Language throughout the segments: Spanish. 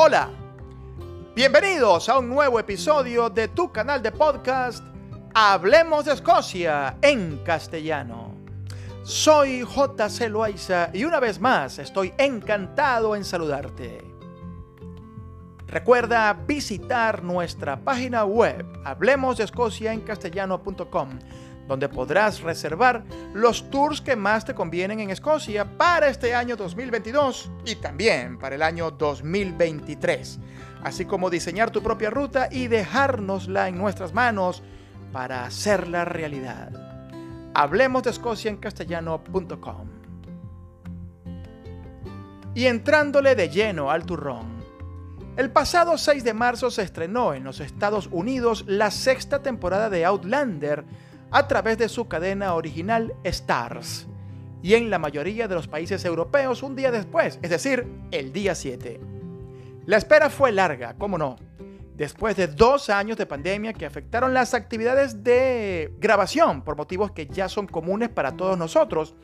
Hola, bienvenidos a un nuevo episodio de tu canal de podcast Hablemos de Escocia en castellano. Soy JC Loaiza y una vez más estoy encantado en saludarte. Recuerda visitar nuestra página web hablemosdeescociaencastellano.com donde podrás reservar los tours que más te convienen en Escocia para este año 2022 y también para el año 2023, así como diseñar tu propia ruta y dejárnosla en nuestras manos para hacerla realidad. Hablemos de Escocia en castellano.com. Y entrándole de lleno al turrón. El pasado 6 de marzo se estrenó en los Estados Unidos la sexta temporada de Outlander, a través de su cadena original Stars y en la mayoría de los países europeos un día después, es decir, el día 7. La espera fue larga, cómo no, después de dos años de pandemia que afectaron las actividades de grabación por motivos que ya son comunes para todos nosotros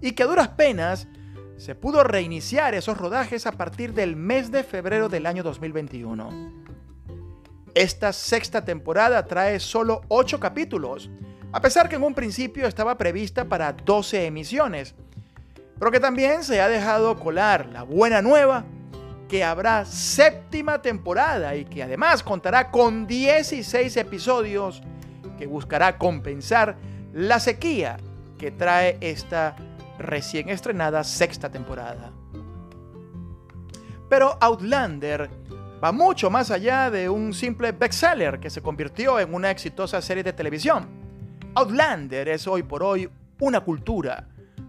y que a duras penas se pudo reiniciar esos rodajes a partir del mes de febrero del año 2021. Esta sexta temporada trae solo ocho capítulos, a pesar que en un principio estaba prevista para 12 emisiones, pero que también se ha dejado colar la buena nueva que habrá séptima temporada y que además contará con 16 episodios que buscará compensar la sequía que trae esta recién estrenada sexta temporada. Pero Outlander va mucho más allá de un simple bestseller que se convirtió en una exitosa serie de televisión. Outlander es hoy por hoy una cultura,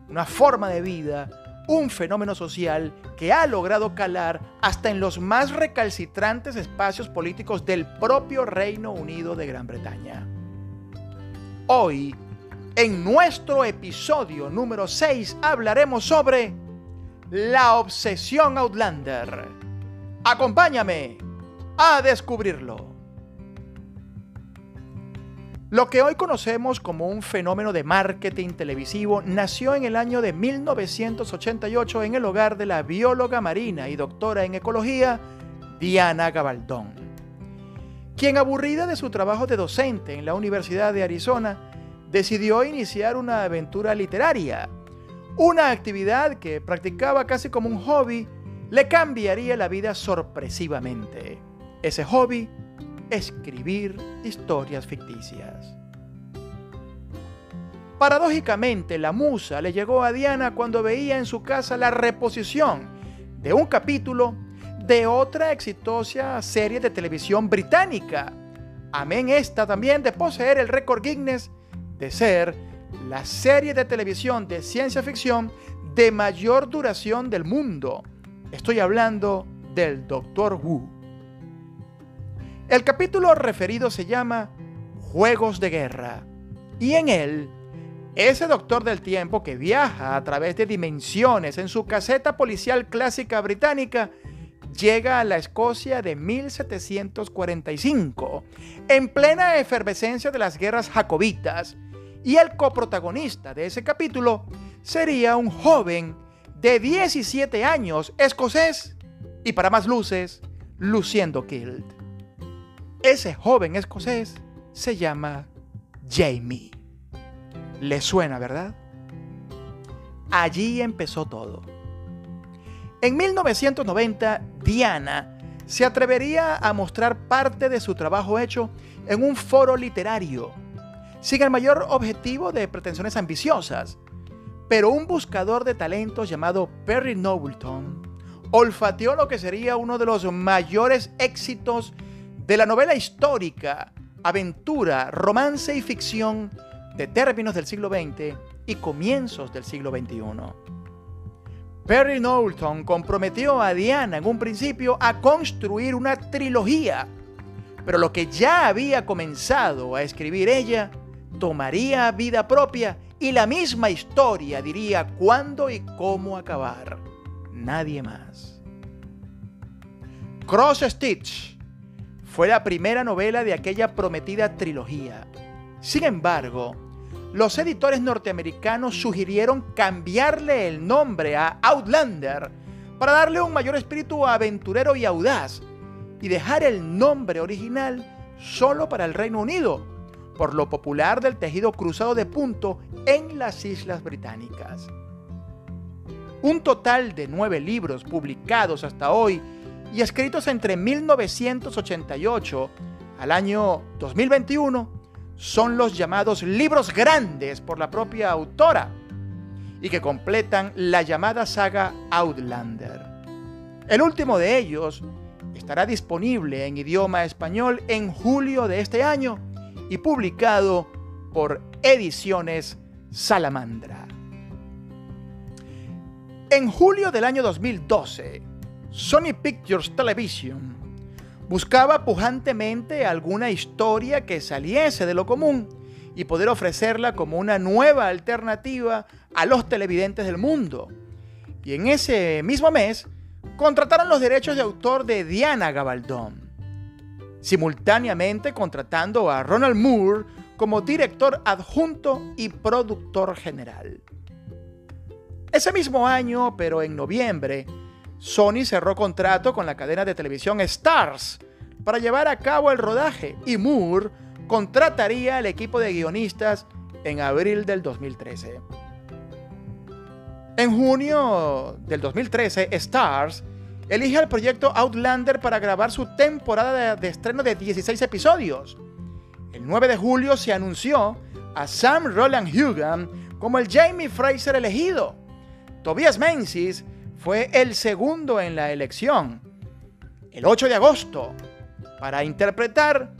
una forma de vida, un fenómeno social que ha logrado calar hasta en los más recalcitrantes espacios políticos del propio Reino Unido de Gran Bretaña. Hoy, en nuestro episodio número 6, hablaremos sobre la obsesión Outlander. Acompáñame a descubrirlo. Lo que hoy conocemos como un fenómeno de marketing televisivo nació en el año de 1988 en el hogar de la bióloga marina y doctora en ecología Diana Gabaldón, quien aburrida de su trabajo de docente en la Universidad de Arizona, decidió iniciar una aventura literaria, una actividad que practicaba casi como un hobby, le cambiaría la vida sorpresivamente. Ese hobby escribir historias ficticias. Paradójicamente, la musa le llegó a Diana cuando veía en su casa la reposición de un capítulo de otra exitosa serie de televisión británica. Amén esta también de poseer el récord Guinness de ser la serie de televisión de ciencia ficción de mayor duración del mundo. Estoy hablando del Doctor Who. El capítulo referido se llama Juegos de Guerra y en él, ese doctor del tiempo que viaja a través de dimensiones en su caseta policial clásica británica llega a la Escocia de 1745, en plena efervescencia de las guerras jacobitas, y el coprotagonista de ese capítulo sería un joven de 17 años, escocés, y para más luces, luciendo kilt. Ese joven escocés se llama Jamie. ¿Le suena, verdad? Allí empezó todo. En 1990, Diana se atrevería a mostrar parte de su trabajo hecho en un foro literario, sin el mayor objetivo de pretensiones ambiciosas, pero un buscador de talentos llamado Perry Nobleton olfateó lo que sería uno de los mayores éxitos de la novela histórica, aventura, romance y ficción de términos del siglo XX y comienzos del siglo XXI. Perry Knowlton comprometió a Diana en un principio a construir una trilogía, pero lo que ya había comenzado a escribir ella tomaría vida propia y la misma historia diría cuándo y cómo acabar. Nadie más. Cross Stitch fue la primera novela de aquella prometida trilogía. Sin embargo, los editores norteamericanos sugirieron cambiarle el nombre a Outlander para darle un mayor espíritu aventurero y audaz y dejar el nombre original solo para el Reino Unido, por lo popular del tejido cruzado de punto en las Islas Británicas. Un total de nueve libros publicados hasta hoy y escritos entre 1988 al año 2021 son los llamados libros grandes por la propia autora y que completan la llamada saga Outlander. El último de ellos estará disponible en idioma español en julio de este año y publicado por Ediciones Salamandra. En julio del año 2012, Sony Pictures Television buscaba pujantemente alguna historia que saliese de lo común y poder ofrecerla como una nueva alternativa a los televidentes del mundo. Y en ese mismo mes contrataron los derechos de autor de Diana Gabaldón, simultáneamente contratando a Ronald Moore como director adjunto y productor general. Ese mismo año, pero en noviembre, Sony cerró contrato con la cadena de televisión Stars para llevar a cabo el rodaje y Moore contrataría al equipo de guionistas en abril del 2013. En junio del 2013, Stars elige al proyecto Outlander para grabar su temporada de, estreno de 16 episodios. El 9 de julio se anunció a Sam Roland Hugan como el Jamie Fraser elegido. Tobias Menzies fue el segundo en la elección. El 8 de agosto, para interpretar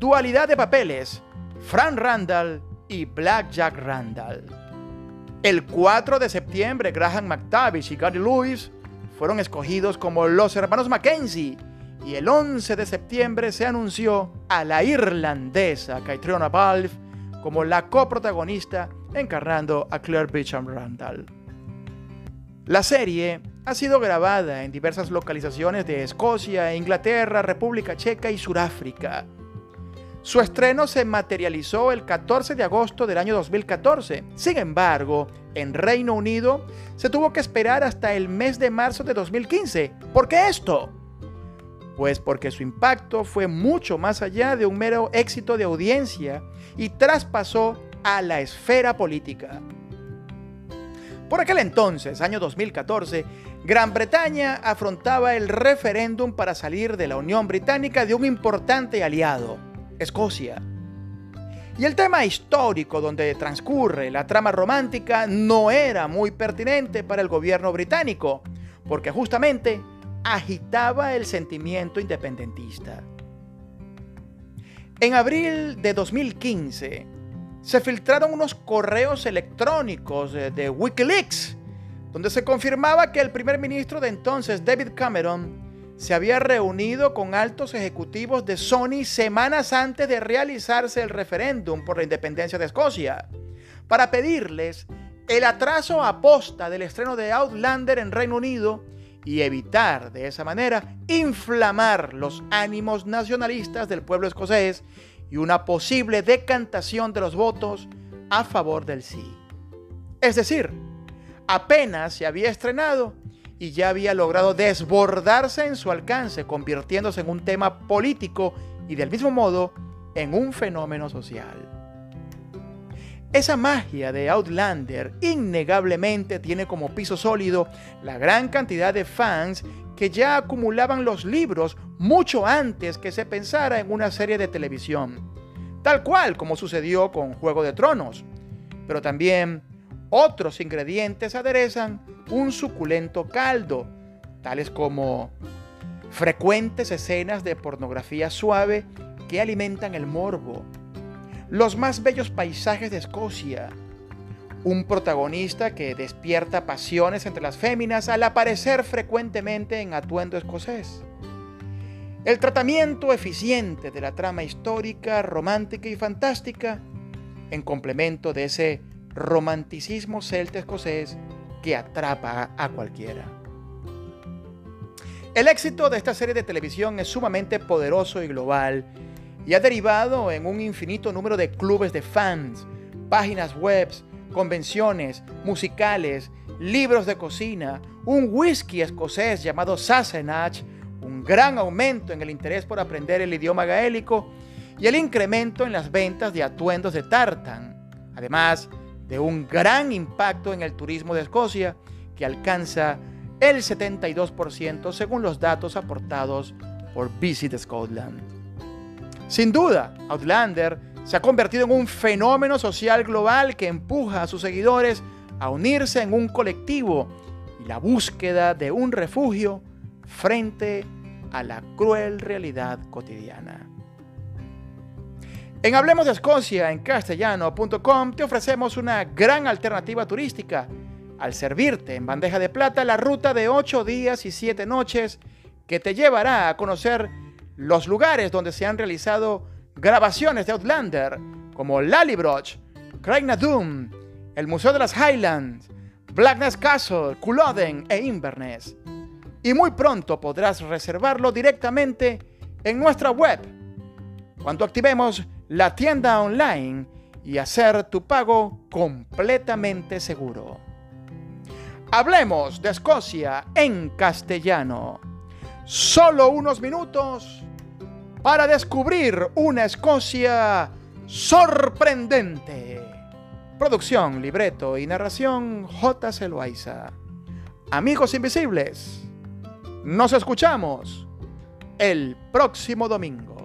Dualidad de Papeles, Fran Randall y Black Jack Randall. El 4 de septiembre, Graham McTavish y Gary Lewis fueron escogidos como los hermanos Mackenzie y el 11 de septiembre se anunció a la irlandesa Caitriona Balfe como la coprotagonista encarnando a Claire Beecham Randall. La serie ha sido grabada en diversas localizaciones de Escocia, Inglaterra, República Checa y Sudáfrica. Su estreno se materializó el 14 de agosto del año 2014. Sin embargo, en Reino Unido se tuvo que esperar hasta el mes de marzo de 2015. ¿Por qué esto? Pues porque su impacto fue mucho más allá de un mero éxito de audiencia y traspasó a la esfera política. Por aquel entonces, año 2014, Gran Bretaña afrontaba el referéndum para salir de la Unión Británica de un importante aliado. Escocia. Y el tema histórico donde transcurre la trama romántica no era muy pertinente para el gobierno británico, porque justamente agitaba el sentimiento independentista. En abril de 2015 se filtraron unos correos electrónicos de Wikileaks, donde se confirmaba que el primer ministro de entonces, David Cameron, se había reunido con altos ejecutivos de Sony semanas antes de realizarse el referéndum por la independencia de Escocia, para pedirles el atraso a posta del estreno de Outlander en Reino Unido y evitar de esa manera inflamar los ánimos nacionalistas del pueblo escocés y una posible decantación de los votos a favor del sí. Es decir, apenas se había estrenado y ya había logrado desbordarse en su alcance, convirtiéndose en un tema político y del mismo modo en un fenómeno social. Esa magia de Outlander innegablemente tiene como piso sólido la gran cantidad de fans que ya acumulaban los libros mucho antes que se pensara en una serie de televisión, tal cual como sucedió con Juego de Tronos, pero también otros ingredientes aderezan un suculento caldo, tales como frecuentes escenas de pornografía suave que alimentan el morbo, los más bellos paisajes de Escocia, un protagonista que despierta pasiones entre las féminas al aparecer frecuentemente en atuendo escocés. El tratamiento eficiente de la trama histórica, romántica y fantástica, en complemento de ese romanticismo celta escocés que atrapa a cualquiera. El éxito de esta serie de televisión es sumamente poderoso y global y ha derivado en un infinito número de clubes de fans, páginas web, convenciones, musicales, libros de cocina, un whisky escocés llamado Sassenach, un gran aumento en el interés por aprender el idioma gaélico y el incremento en las ventas de atuendos de tartan, además de un gran impacto en el turismo de Escocia que alcanza el 72% según los datos aportados por Visit Scotland. Sin duda, Outlander se ha convertido en un fenómeno social global que empuja a sus seguidores a unirse en un colectivo y la búsqueda de un refugio frente a la cruel realidad cotidiana. En Hablemos de Escocia en castellano.com te ofrecemos una gran alternativa turística al servirte en bandeja de plata la ruta de 8 días y 7 noches que te llevará a conocer los lugares donde se han realizado grabaciones de Outlander, como Lallybroch, Doom, el Museo de las Highlands, Blackness Castle, Culloden e Inverness. Y muy pronto podrás reservarlo directamente en nuestra web cuando activemos la tienda online y hacer tu pago completamente seguro. Hablemos de Escocia en castellano. Solo unos minutos para descubrir una Escocia sorprendente. Producción, libreto y narración J. Celoaiza. Amigos invisibles, nos escuchamos el próximo domingo.